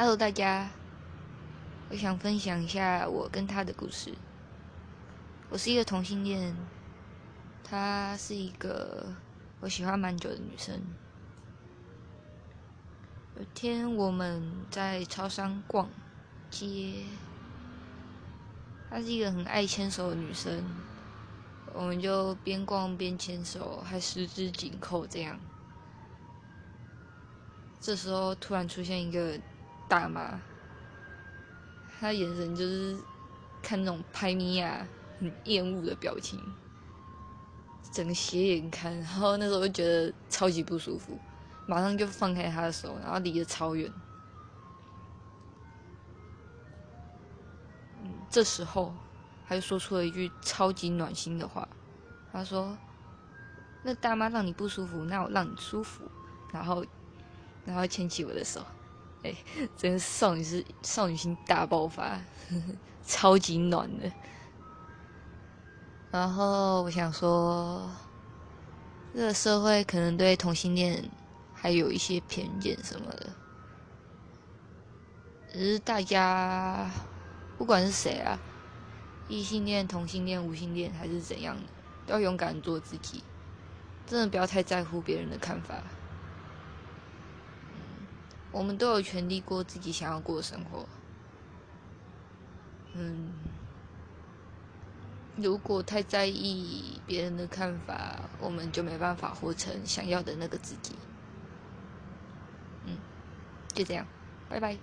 Hello，大家，我想分享一下我跟他的故事。我是一个同性恋，她是一个我喜欢蛮久的女生。有天我们在超商逛街，她是一个很爱牵手的女生，我们就边逛边牵手，还十指紧扣这样。这时候突然出现一个。大妈，她眼神就是看那种拍咪呀，很厌恶的表情，整个斜眼看，然后那时候就觉得超级不舒服，马上就放开她的手，然后离得超远。这时候他就说出了一句超级暖心的话，他说：“那大妈让你不舒服，那我让你舒服。”然后，然后牵起我的手。哎，真的少女是少女心大爆发，超级暖的。然后我想说，这个社会可能对同性恋还有一些偏见什么的，只是大家不管是谁啊，异性恋、同性恋、无性恋还是怎样的，都要勇敢做自己，真的不要太在乎别人的看法。我们都有权利过自己想要过的生活。嗯，如果太在意别人的看法，我们就没办法活成想要的那个自己。嗯，就这样，拜拜。